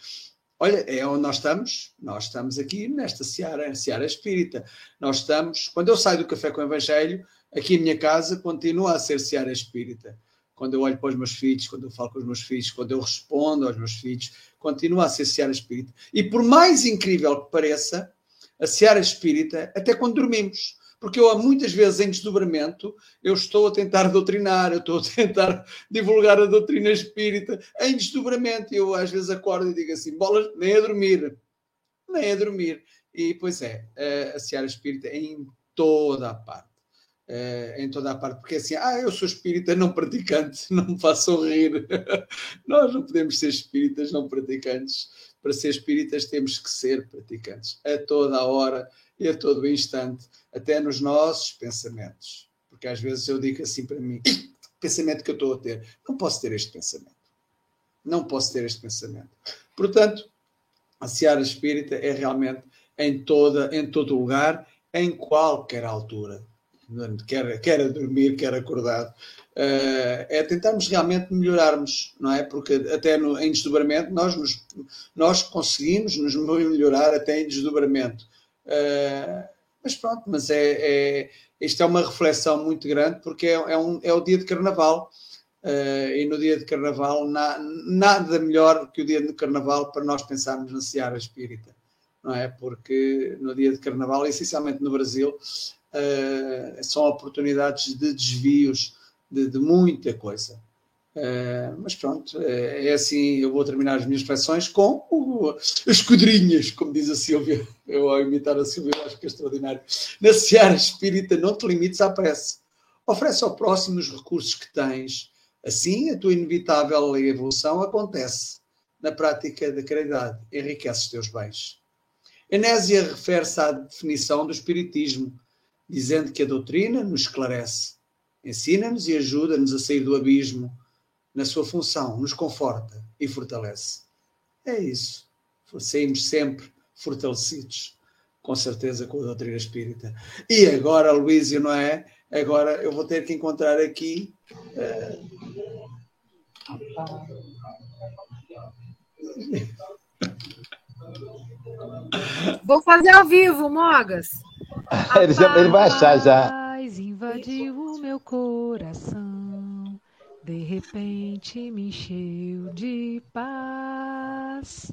Olha, é onde nós estamos. Nós estamos aqui nesta seara, seara espírita. Nós estamos, quando eu saio do café com o Evangelho, aqui em minha casa continua a ser seara espírita. Quando eu olho para os meus filhos, quando eu falo com os meus filhos, quando eu respondo aos meus filhos, continua a ser seara espírita. E por mais incrível que pareça, a seara espírita, até quando dormimos porque eu, muitas vezes, em desdobramento, eu estou a tentar doutrinar, eu estou a tentar divulgar a doutrina espírita em desdobramento. Eu, às vezes, acordo e digo assim: bolas, nem a dormir, nem a dormir. E, pois é, a Seara Espírita é em toda a parte. É, em toda a parte, porque assim, ah, eu sou espírita não praticante, não me façam rir. Nós não podemos ser espíritas não praticantes. Para ser espíritas temos que ser praticantes a toda a hora e a todo instante, até nos nossos pensamentos. Porque às vezes eu digo assim para mim: pensamento que eu estou a ter, não posso ter este pensamento. Não posso ter este pensamento. Portanto, a Seara Espírita é realmente em, toda, em todo lugar, em qualquer altura. Quer, quer a dormir, quer acordado. Uh, é tentarmos realmente melhorarmos, não é? Porque até no, em desdobramento nós, nos, nós conseguimos nos melhorar até em desdobramento. Uh, mas pronto, mas é, é, isto é uma reflexão muito grande porque é, é, um, é o dia de carnaval. Uh, e no dia de carnaval, na, nada melhor que o dia de carnaval para nós pensarmos na Seara Espírita, não é? Porque no dia de carnaval, essencialmente no Brasil, uh, são oportunidades de desvios de, de muita coisa. Uh, mas pronto, uh, é assim. Eu vou terminar as minhas reflexões com uh, as quadrinhas, como diz a Silvia. Eu, ao imitar a Silvia, acho que é extraordinário. Na Seara Espírita, não te limites à prece. Oferece ao próximo os recursos que tens. Assim, a tua inevitável evolução acontece. Na prática da caridade, enriqueces teus bens. Enésia refere-se à definição do Espiritismo dizendo que a doutrina nos esclarece, ensina-nos e ajuda-nos a sair do abismo na sua função, nos conforta e fortalece. É isso. Saímos sempre fortalecidos, com certeza, com a doutrina espírita. E agora, Luísio, não é? Agora eu vou ter que encontrar aqui. Uh... Vou fazer ao vivo, Mogas. ele, vai achar já. invadiu o meu coração, de repente me encheu de paz.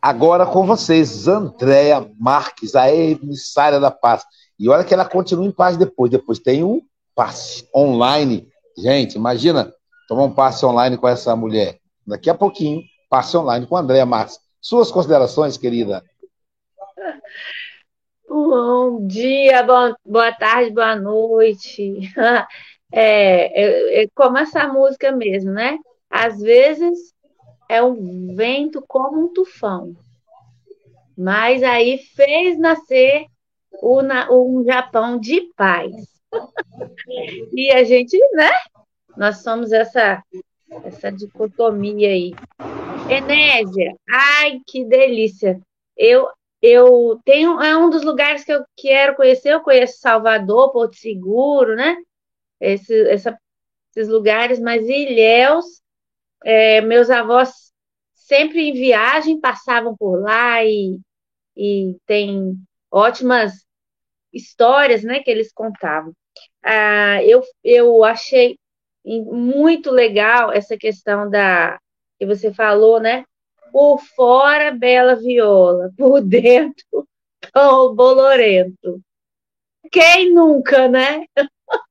Agora com vocês, Andréa Marques, a emissária da paz. E olha que ela continua em paz depois. Depois tem um passe online. Gente, imagina tomar um passe online com essa mulher. Daqui a pouquinho, passe online com a Andréa Marques. Suas considerações, querida? Bom dia, bom, boa tarde, boa noite. É, é, é como essa música mesmo, né? Às vezes é um vento como um tufão. Mas aí fez nascer um Japão de paz. e a gente, né? Nós somos essa, essa dicotomia aí. Enésia, ai que delícia! Eu, eu tenho, é um dos lugares que eu quero conhecer. Eu conheço Salvador, Porto Seguro, né? Esse, essa, esses lugares, mas Ilhéus é, meus avós sempre em viagem passavam por lá e, e tem ótimas histórias né, que eles contavam. Ah, eu, eu achei muito legal essa questão da que você falou, né? Por fora, bela viola, por dentro, tão bolorento. Quem nunca, né?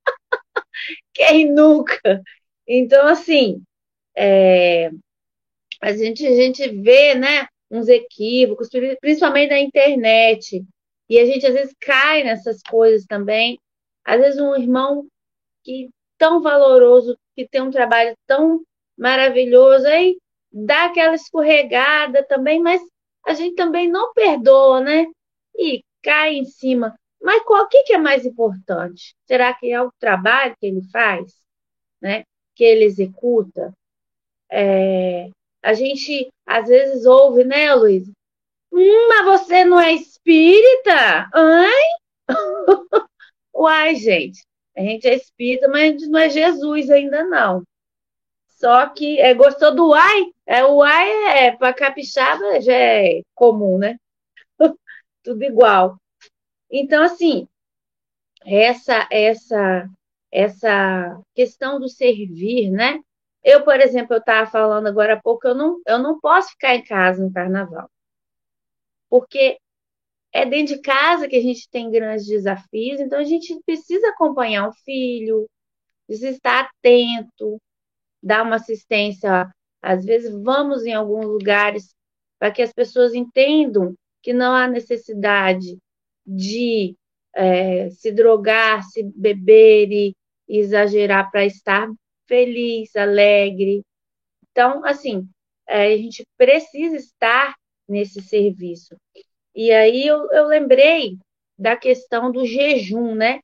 Quem nunca? Então, assim, é, a, gente, a gente vê né, uns equívocos, principalmente na internet, e a gente às vezes cai nessas coisas também. Às vezes um irmão que tão valoroso, que tem um trabalho tão maravilhoso, aí dá aquela escorregada também, mas a gente também não perdoa, né? E cai em cima. Mas qual que, que é mais importante? Será que é o trabalho que ele faz, né? Que ele executa? É, a gente às vezes ouve, né, Luiz? Hum, mas você não é espírita? Ai? Uai, gente, a gente é espírita, mas a gente não é Jesus ainda não. Só que é, gostou do uai? É, o uai é para capixaba já é comum, né? Tudo igual. Então, assim, essa essa essa questão do servir, né? Eu, por exemplo, eu estava falando agora há pouco, eu não, eu não posso ficar em casa no carnaval. Porque é dentro de casa que a gente tem grandes desafios, então a gente precisa acompanhar o filho, precisa estar atento, dar uma assistência. Às vezes vamos em alguns lugares para que as pessoas entendam que não há necessidade de é, se drogar, se beber e exagerar para estar feliz, alegre. Então, assim, é, a gente precisa estar nesse serviço. E aí eu, eu lembrei da questão do jejum, né?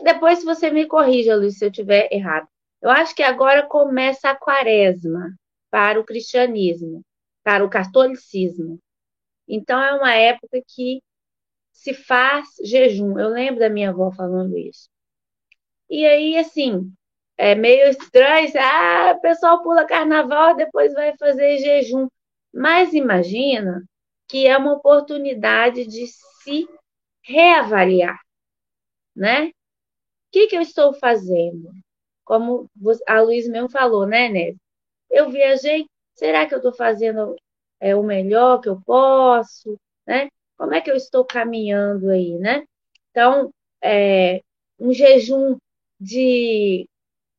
E depois, você me corrija, Luiz, se eu estiver errado. Eu acho que agora começa a quaresma para o cristianismo, para o catolicismo. Então, é uma época que se faz jejum. Eu lembro da minha avó falando isso. E aí, assim, é meio estranho, ah, o pessoal pula carnaval, depois vai fazer jejum. Mas imagina que é uma oportunidade de se reavaliar, né? O que, que eu estou fazendo? Como a Luiz mesmo falou, né, Nézia? Eu viajei, será que eu estou fazendo é, o melhor que eu posso, né? Como é que eu estou caminhando aí, né? Então, é, um jejum de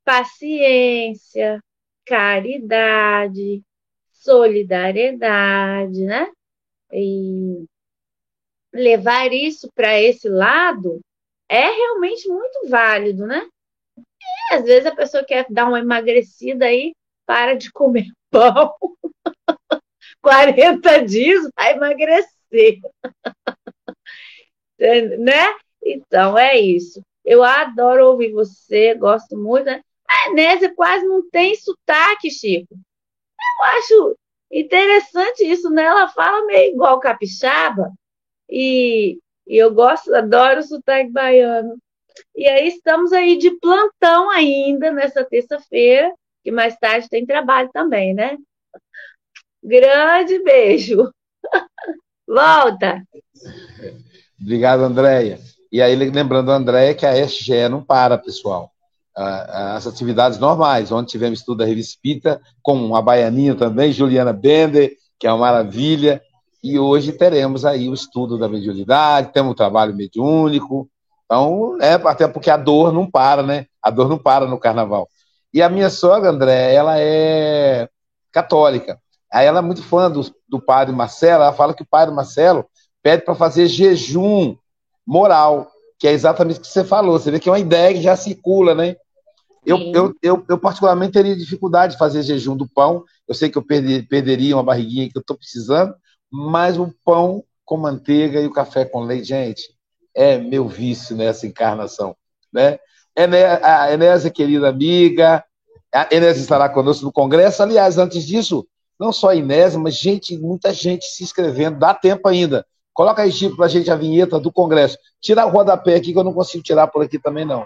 paciência, caridade, solidariedade, né? E levar isso para esse lado é realmente muito válido, né? E às vezes a pessoa quer dar uma emagrecida aí, para de comer pão. 40 dias vai emagrecer. né? Então é isso. Eu adoro ouvir você, gosto muito. Né? A Enésia quase não tem sotaque, Chico. Eu acho interessante isso, né? Ela fala meio igual capixaba. E, e eu gosto, adoro o sotaque baiano. E aí estamos aí de plantão ainda nessa terça-feira, que mais tarde tem trabalho também, né? Grande beijo. Volta. Obrigado, Andréia. E aí, lembrando, Andréia, que a SGE não para, pessoal. As atividades normais, onde tivemos estudo da Revista Espírita, com a Baianinha também, Juliana Bender, que é uma maravilha. E hoje teremos aí o estudo da mediunidade, temos o trabalho mediúnico. Então, é, até porque a dor não para, né? A dor não para no carnaval. E a minha sogra, André, ela é católica. Aí ela é muito fã do, do padre Marcelo, ela fala que o padre Marcelo pede para fazer jejum moral, que é exatamente o que você falou. Você vê que é uma ideia que já circula, né? Eu, eu, eu, eu, particularmente, teria dificuldade de fazer jejum do pão. Eu sei que eu perder, perderia uma barriguinha que eu estou precisando, mas o pão com manteiga e o café com leite, gente, é meu vício nessa encarnação. Né? A Enésia, querida amiga, a Enésia estará conosco no Congresso. Aliás, antes disso, não só a Enésia, mas gente, muita gente se inscrevendo, dá tempo ainda. Coloca aí, Chico, para a gente a vinheta do Congresso. Tira o rodapé aqui, que eu não consigo tirar por aqui também, não.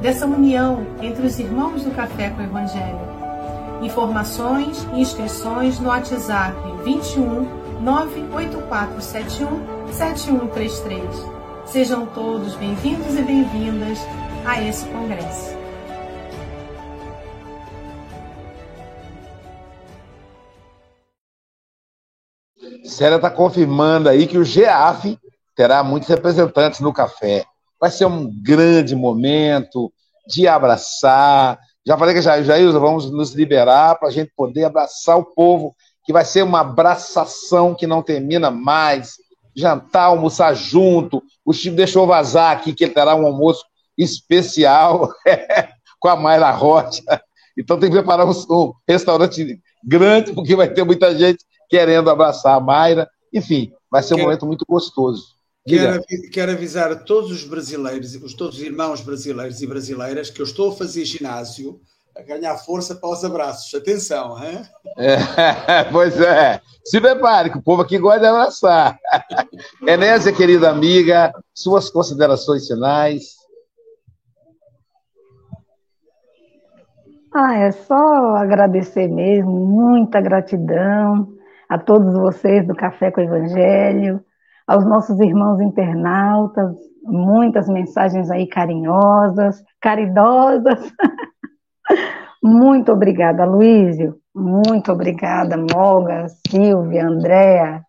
dessa união entre os irmãos do Café com o Evangelho. Informações e inscrições no WhatsApp 21 98471 7133. Sejam todos bem-vindos e bem-vindas a esse congresso. Célia está confirmando aí que o GEAF terá muitos representantes no café. Vai ser um grande momento de abraçar. Já falei que já, Jailza, vamos nos liberar para a gente poder abraçar o povo, que vai ser uma abraçação que não termina mais. Jantar, almoçar junto. O Chico deixou vazar aqui que ele terá um almoço especial com a Mayra Rocha. Então tem que preparar um, um restaurante grande, porque vai ter muita gente querendo abraçar a Mayra. Enfim, vai ser um momento muito gostoso. Quero, quero, avisar a todos os brasileiros, os todos os irmãos brasileiros e brasileiras, que eu estou a fazer ginásio a ganhar força para os abraços. Atenção, hein? É, pois é. Se prepare, que o povo aqui gosta de abraçar. Enésia, querida amiga, suas considerações finais. Ah, é só agradecer mesmo, muita gratidão a todos vocês do Café com o Evangelho aos nossos irmãos internautas, muitas mensagens aí carinhosas, caridosas. Muito obrigada, Luísio. Muito obrigada, Moga, Silvia, Andréa,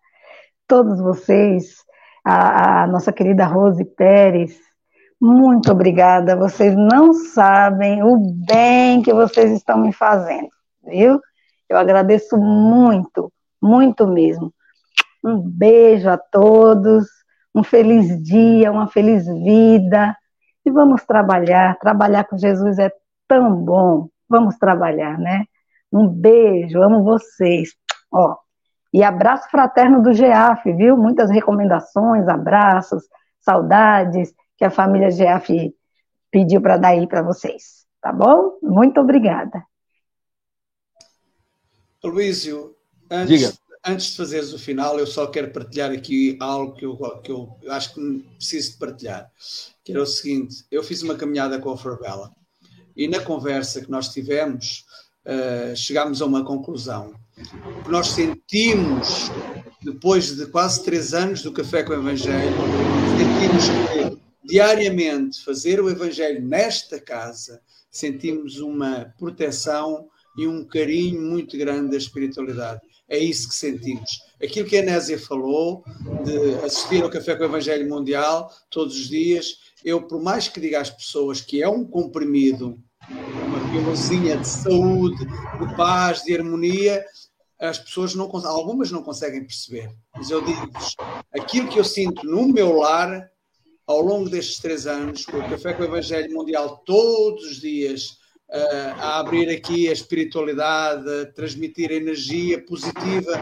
todos vocês, a, a, nossa querida Rose Pérez. Muito obrigada. Vocês não sabem o bem que vocês estão me fazendo, viu? Eu agradeço muito, muito mesmo. Um beijo a todos, um feliz dia, uma feliz vida. E vamos trabalhar. Trabalhar com Jesus é tão bom. Vamos trabalhar, né? Um beijo, amo vocês. Ó, e abraço fraterno do GEAF, viu? Muitas recomendações, abraços, saudades que a família GEAF pediu para dar aí para vocês. Tá bom? Muito obrigada. Luísio, antes, Diga antes de fazeres o final, eu só quero partilhar aqui algo que eu, que eu acho que preciso de partilhar. Que era o seguinte: eu fiz uma caminhada com a Farbella e na conversa que nós tivemos, uh, chegámos a uma conclusão. Que nós sentimos, depois de quase três anos do Café com o Evangelho, sentimos que diariamente fazer o Evangelho nesta casa, sentimos uma proteção e um carinho muito grande da espiritualidade. É isso que sentimos. Aquilo que a Nésia falou, de assistir ao Café com o Evangelho Mundial todos os dias, eu, por mais que diga às pessoas que é um comprimido, uma pílulazinha de saúde, de paz, de harmonia, as pessoas não algumas não conseguem perceber. Mas eu digo-vos, aquilo que eu sinto no meu lar, ao longo destes três anos, com o Café com o Evangelho Mundial todos os dias, a abrir aqui a espiritualidade, a transmitir energia positiva,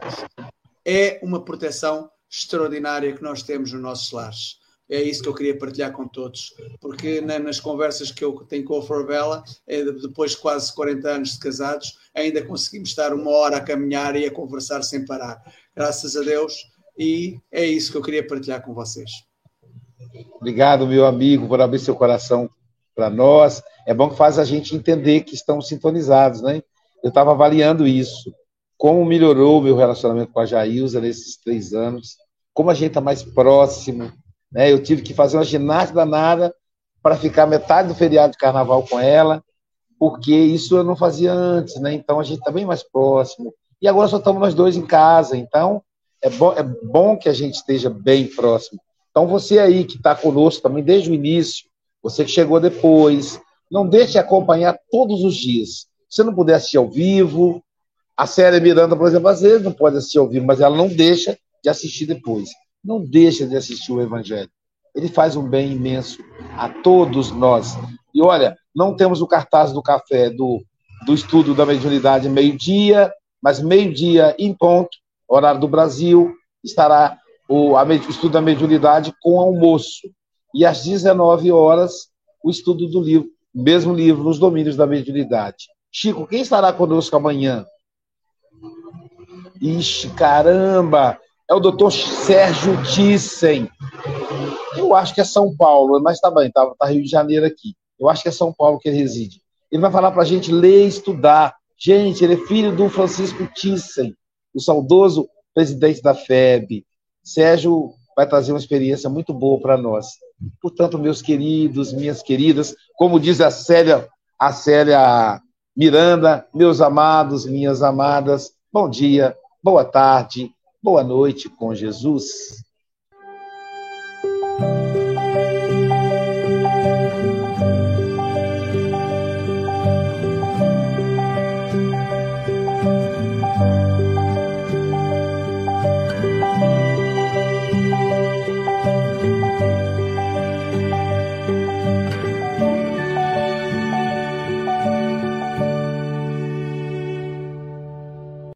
é uma proteção extraordinária que nós temos nos nossos lares. É isso que eu queria partilhar com todos, porque nas conversas que eu tenho com a Forbella, é depois de quase 40 anos de casados, ainda conseguimos estar uma hora a caminhar e a conversar sem parar. Graças a Deus, e é isso que eu queria partilhar com vocês. Obrigado, meu amigo, por abrir seu coração para nós. É bom que faz a gente entender que estamos sintonizados, né? Eu estava avaliando isso, como melhorou o meu relacionamento com a Jailza nesses três anos, como a gente está mais próximo, né? Eu tive que fazer uma ginástica danada para ficar metade do feriado de carnaval com ela, porque isso eu não fazia antes, né? Então a gente está bem mais próximo. E agora só estamos nós dois em casa, então é é bom que a gente esteja bem próximo. Então você aí que está conosco também desde o início, você que chegou depois, não deixe de acompanhar todos os dias. Se não puder assistir ao vivo, a série Miranda, por exemplo, às vezes não pode assistir ao vivo, mas ela não deixa de assistir depois não deixa de assistir o Evangelho. Ele faz um bem imenso a todos nós. E olha, não temos o cartaz do café do, do estudo da mediunidade meio-dia, mas meio-dia em ponto, horário do Brasil, estará o, a, o estudo da mediunidade com almoço. E às 19 horas, o estudo do livro, mesmo livro, nos domínios da mediunidade. Chico, quem estará conosco amanhã? Ixi, caramba! é o doutor Sérgio Thyssen. Eu acho que é São Paulo, mas tá bem, tá, tá Rio de Janeiro aqui. Eu acho que é São Paulo que ele reside. Ele vai falar para gente ler e estudar. Gente, ele é filho do Francisco Thyssen, o saudoso presidente da FEB. Sérgio vai trazer uma experiência muito boa para nós. Portanto, meus queridos, minhas queridas, como diz a Célia, a Célia Miranda, meus amados, minhas amadas, bom dia, boa tarde, boa noite com Jesus.